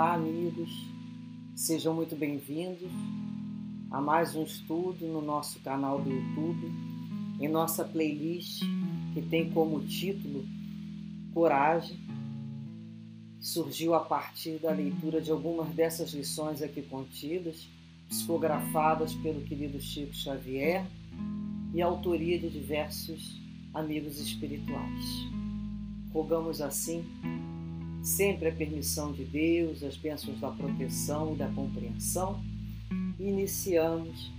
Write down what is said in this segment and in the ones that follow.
Olá, amigos, sejam muito bem-vindos a mais um estudo no nosso canal do YouTube, em nossa playlist que tem como título Coragem, surgiu a partir da leitura de algumas dessas lições aqui contidas, psicografadas pelo querido Chico Xavier e autoria de diversos amigos espirituais. Rogamos assim sempre a permissão de Deus, as bênçãos da proteção e da compreensão, iniciamos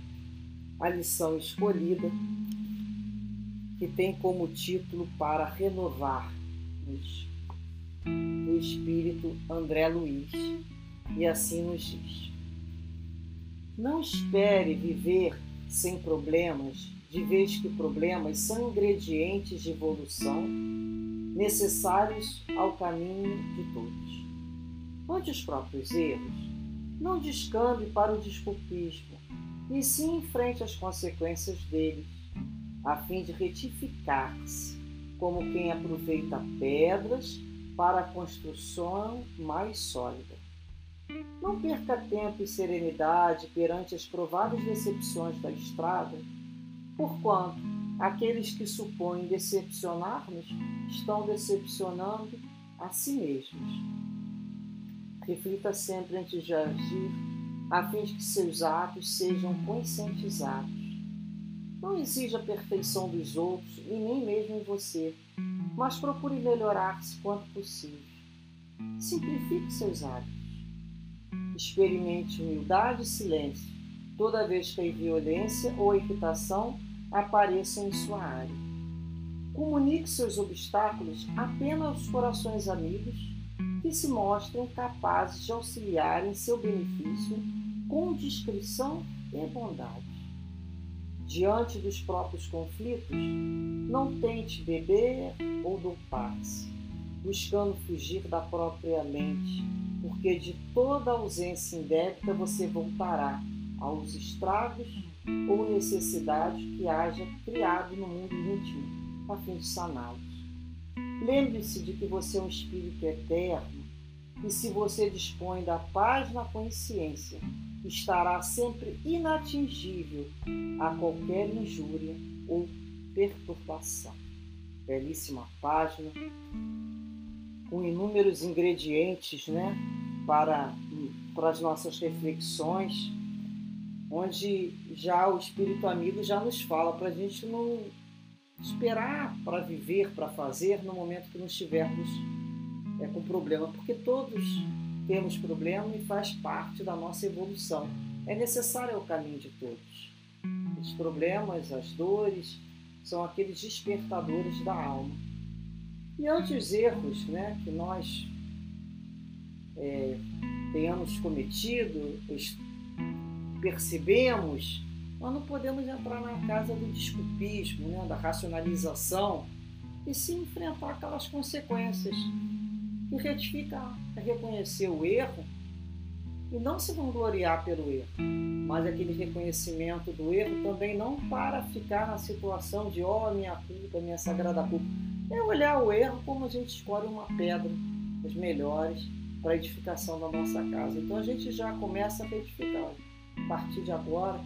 a lição escolhida, que tem como título para renovar-nos, do Espírito André Luiz, e assim nos diz: Não espere viver sem problemas, de vez que problemas são ingredientes de evolução necessários ao caminho de todos. Ante os próprios erros, não descambe para o desculpismo, e sim enfrente as consequências deles, a fim de retificar-se, como quem aproveita pedras para a construção mais sólida. Não perca tempo e serenidade perante as prováveis decepções da estrada, porquanto aqueles que supõem decepcionar-nos estão decepcionando a si mesmos. Reflita sempre antes de agir, a fim de que seus atos sejam conscientizados. Não exija a perfeição dos outros e nem mesmo em você, mas procure melhorar-se quanto possível. Simplifique seus hábitos. Experimente humildade e silêncio toda vez que a violência ou a irritação apareçam em sua área. Comunique seus obstáculos apenas aos corações amigos que se mostrem capazes de auxiliar em seu benefício com discrição e bondade. Diante dos próprios conflitos, não tente beber ou dopar-se, buscando fugir da própria mente, porque de toda ausência indébita você voltará aos estragos ou necessidade que haja criado no mundo íntimo, a fim de saná-los. Lembre-se de que você é um espírito eterno e, se você dispõe da paz na consciência, estará sempre inatingível a qualquer injúria ou perturbação. Belíssima página, com inúmeros ingredientes né, para, para as nossas reflexões onde já o Espírito Amigo já nos fala para a gente não esperar para viver, para fazer no momento que não estivermos é, com problema, porque todos temos problema e faz parte da nossa evolução. É necessário o caminho de todos. Os problemas, as dores, são aqueles despertadores da alma. E ante os erros né, que nós é, tenhamos cometido, percebemos, nós não podemos entrar na casa do desculpismo, né, da racionalização, e sim enfrentar aquelas consequências. E retificar, é reconhecer o erro e não se vangloriar pelo erro, mas aquele reconhecimento do erro também não para ficar na situação de ó oh, minha culpa, minha sagrada culpa. É olhar o erro como a gente escolhe uma pedra, as melhores, para a edificação da nossa casa. Então a gente já começa a retificar a partir de agora,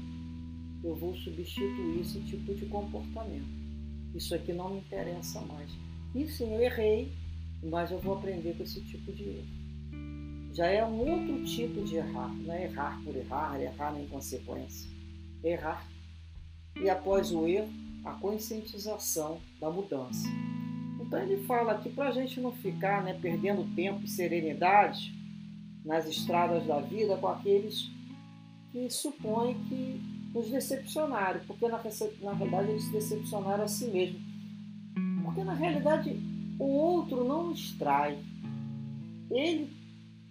eu vou substituir esse tipo de comportamento. Isso aqui não me interessa mais. E sim, eu errei, mas eu vou aprender com esse tipo de erro. Já é um outro tipo de errar, não é errar por errar, errar na inconsequência. É errar. E após o erro, a conscientização da mudança. Então ele fala aqui para a gente não ficar né, perdendo tempo e serenidade nas estradas da vida com aqueles que supõe que nos decepcionaram, porque na, na realidade eles se decepcionaram a si mesmos. Porque na realidade o outro não nos trai. Ele,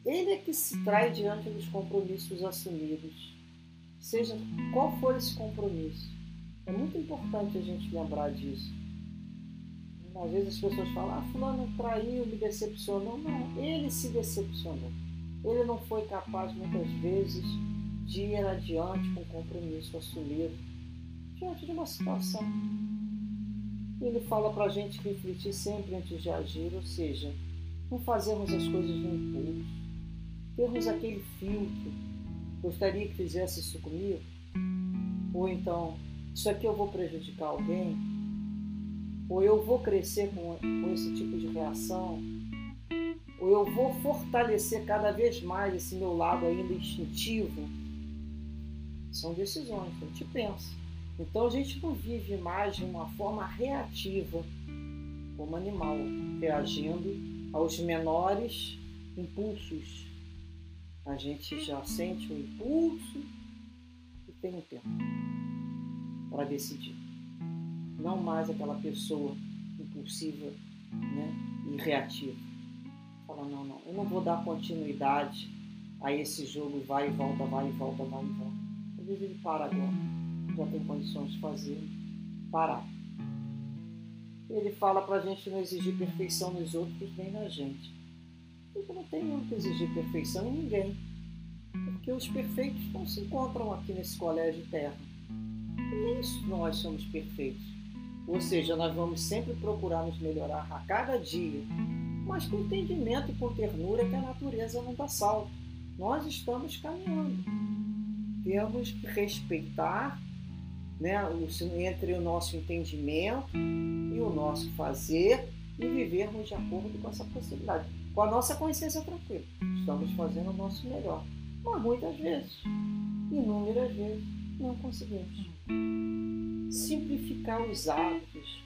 ele é que se trai diante dos compromissos assumidos. Seja qual for esse compromisso. É muito importante a gente lembrar disso. Às vezes as pessoas falam, ah, fulano traiu, me decepcionou. Não, ele se decepcionou. Ele não foi capaz muitas vezes de ir adiante com compromisso assumido diante de uma situação. Ele fala para a gente refletir sempre antes de agir, ou seja, não fazermos as coisas no impulso, termos aquele filtro. Gostaria que fizesse isso comigo? Ou então, isso aqui eu vou prejudicar alguém? Ou eu vou crescer com, com esse tipo de reação? Ou eu vou fortalecer cada vez mais esse meu lado ainda instintivo? São decisões, a gente pensa. Então a gente não vive mais de uma forma reativa, como animal, reagindo aos menores impulsos. A gente já sente o impulso e tem um tempo para decidir. Não mais aquela pessoa impulsiva né, e reativa. Fala, não, não, eu não vou dar continuidade a esse jogo vai e volta, vai e volta, vai e volta. Vezes ele para agora, já tem condições de fazer, parar. Ele fala para a gente não exigir perfeição nos outros nem na gente. Eu não tenho que exigir perfeição em ninguém, porque os perfeitos não se encontram aqui nesse colégio terra. Nem nós somos perfeitos. Ou seja, nós vamos sempre procurar nos melhorar a cada dia, mas com entendimento e com ternura que a natureza não dá salto. Nós estamos caminhando. Temos que respeitar né, entre o nosso entendimento e o nosso fazer e vivermos de acordo com essa possibilidade. Com a nossa consciência tranquila. Estamos fazendo o nosso melhor. Mas muitas vezes, inúmeras vezes, não conseguimos. Simplificar os hábitos.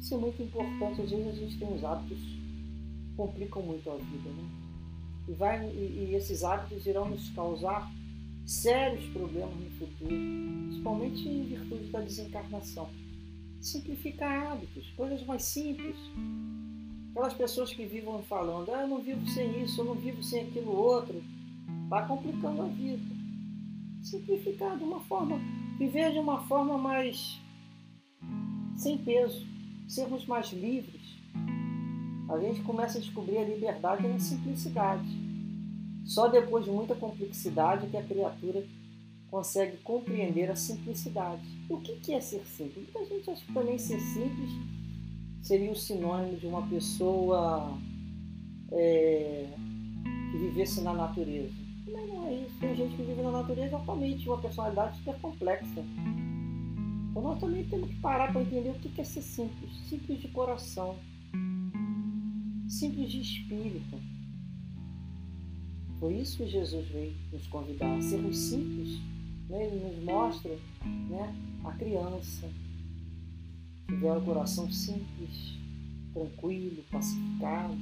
Isso é muito importante. Às vezes a gente tem os hábitos que complicam muito a vida. Né? E, vai, e, e esses hábitos irão nos causar sérios problemas no futuro, principalmente em virtude da desencarnação. Simplificar hábitos, coisas mais simples. Aquelas pessoas que vivam falando, ah, eu não vivo sem isso, eu não vivo sem aquilo outro, vai complicando a vida. Simplificar de uma forma, viver de uma forma mais sem peso, sermos mais livres. A gente começa a descobrir a liberdade na simplicidade. Só depois de muita complexidade que a criatura consegue compreender a simplicidade. O que é ser simples? Muita gente acha que também ser simples seria o sinônimo de uma pessoa é, que vivesse na natureza. Mas não é isso. Tem gente que vive na natureza altamente, uma personalidade super complexa. Então nós também temos que parar para entender o que é ser simples. Simples de coração. Simples de espírito. Foi isso que Jesus veio nos convidar, a sermos simples. Né? Ele nos mostra né, a criança que tiver o coração simples, tranquilo, pacificado.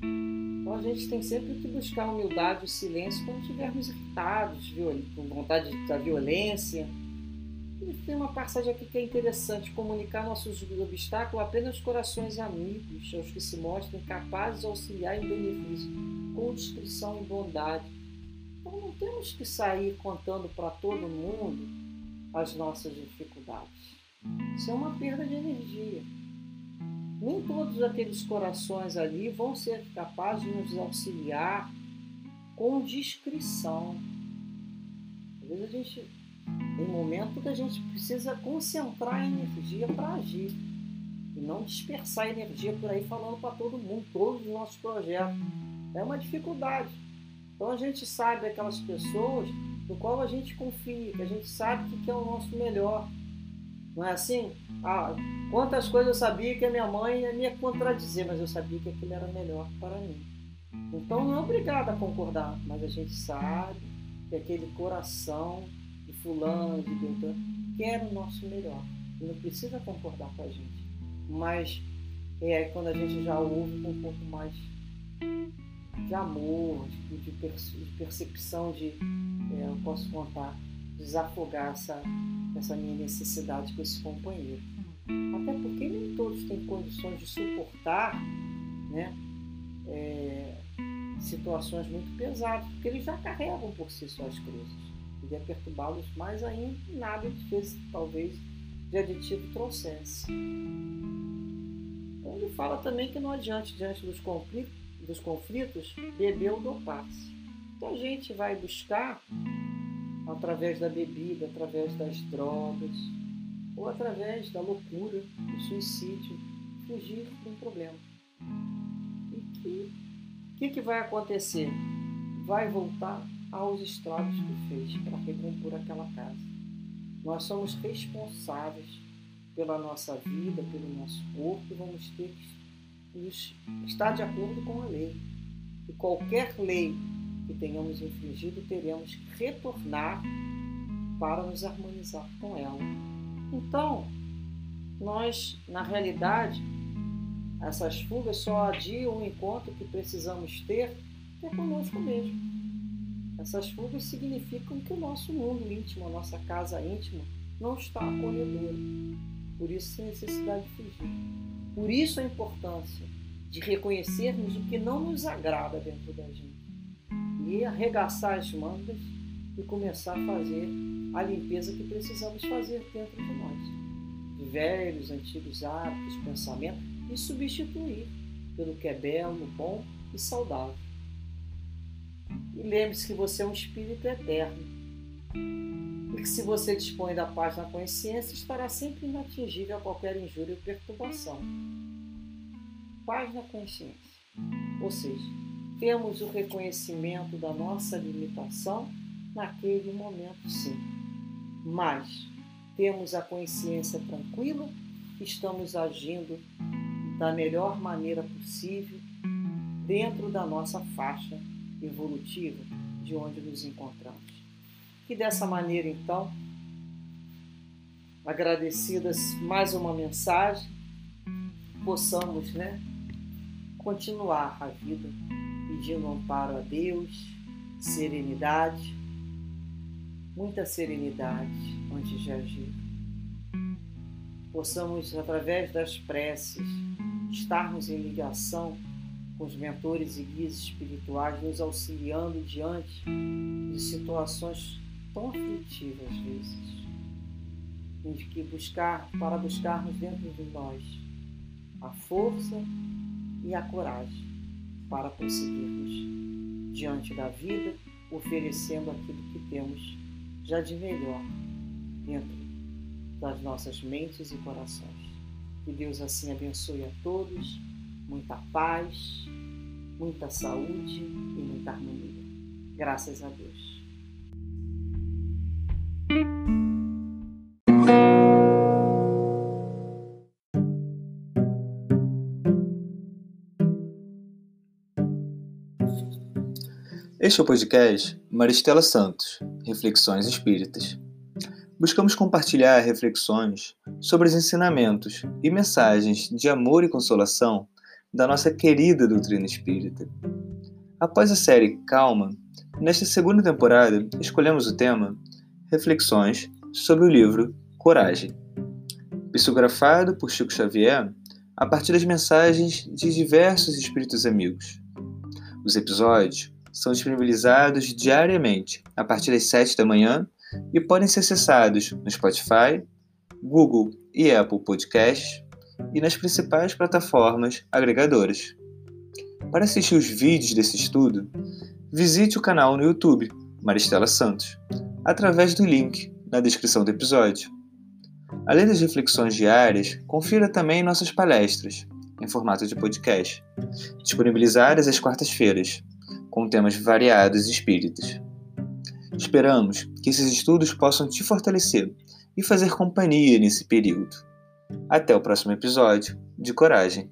Então a gente tem sempre que buscar humildade e silêncio quando estivermos irritados, com vontade da violência tem uma passagem aqui que é interessante: comunicar nossos obstáculos apenas corações amigos, aos que se mostram capazes de auxiliar em benefício, com discrição e bondade. Então não temos que sair contando para todo mundo as nossas dificuldades. Isso é uma perda de energia. Nem todos aqueles corações ali vão ser capazes de nos auxiliar com discrição. Às vezes a gente tem momento que a gente precisa concentrar a energia para agir e não dispersar a energia por aí falando para todo mundo, todos os nossos projetos. É uma dificuldade. Então a gente sabe aquelas pessoas no qual a gente confia, que a gente sabe que é o nosso melhor. Não é assim? Ah, quantas coisas eu sabia que a minha mãe ia me contradizer, mas eu sabia que aquilo era melhor para mim. Então não é obrigado a concordar, mas a gente sabe que aquele coração fulano, de Beltrano, quer o nosso melhor. Não precisa concordar com a gente. Mas é quando a gente já ouve com um pouco mais de amor, de, de percepção de é, eu posso contar, desafogar essa, essa minha necessidade com esse companheiro. Até porque nem todos têm condições de suportar né, é, situações muito pesadas, porque eles já carregam por si só as cruzes podia perturbá-los mais ainda, nada que fez, talvez, de aditivo trouxesse. Então, ele fala também que não adianta, diante dos conflitos, dos conflitos beber ou dopar-se. Então a gente vai buscar, através da bebida, através das drogas, ou através da loucura, do suicídio, fugir de um problema. E o que, que vai acontecer? Vai voltar aos estragos que fez para recompor aquela casa. Nós somos responsáveis pela nossa vida, pelo nosso corpo, e vamos ter que estar de acordo com a lei. E qualquer lei que tenhamos infringido, teremos que retornar para nos harmonizar com ela. Então, nós, na realidade, essas fugas só adiam o encontro que precisamos ter é conosco mesmo. Essas fugas significam que o nosso mundo íntimo, a nossa casa íntima, não está acolhedora. Por isso a necessidade de fugir. Por isso a importância de reconhecermos o que não nos agrada dentro da gente. E arregaçar as mangas e começar a fazer a limpeza que precisamos fazer dentro de nós. De velhos, antigos hábitos, pensamentos, e substituir pelo que é belo, bom e saudável. E lembre-se que você é um espírito eterno. E que se você dispõe da paz na consciência, estará sempre inatingível a qualquer injúria ou perturbação. Paz na consciência. Ou seja, temos o reconhecimento da nossa limitação naquele momento, sim. Mas temos a consciência tranquila estamos agindo da melhor maneira possível dentro da nossa faixa evolutiva de onde nos encontramos. E dessa maneira, então, agradecidas mais uma mensagem, possamos né, continuar a vida pedindo amparo a Deus, serenidade, muita serenidade antes de agir. Possamos, através das preces, estarmos em ligação com os mentores e guias espirituais, nos auxiliando diante de situações tão aflitivas às vezes, em que buscar, para buscarmos dentro de nós a força e a coragem para prosseguirmos diante da vida, oferecendo aquilo que temos já de melhor dentro das nossas mentes e corações. Que Deus assim abençoe a todos, muita paz, muita saúde e muita harmonia. Graças a Deus. Este é o podcast Maristela Santos, Reflexões Espíritas buscamos compartilhar reflexões sobre os ensinamentos e mensagens de amor e consolação da nossa querida doutrina espírita. Após a série Calma, nesta segunda temporada escolhemos o tema Reflexões sobre o livro Coragem, psicografado por Chico Xavier a partir das mensagens de diversos espíritos amigos. Os episódios são disponibilizados diariamente a partir das 7 da manhã e podem ser acessados no Spotify, Google e Apple Podcasts e nas principais plataformas agregadoras. Para assistir os vídeos desse estudo, visite o canal no YouTube Maristela Santos, através do link na descrição do episódio. Além das reflexões diárias, confira também nossas palestras, em formato de podcast, disponibilizadas às quartas-feiras, com temas variados e espíritas. Esperamos que esses estudos possam te fortalecer e fazer companhia nesse período. Até o próximo episódio de Coragem.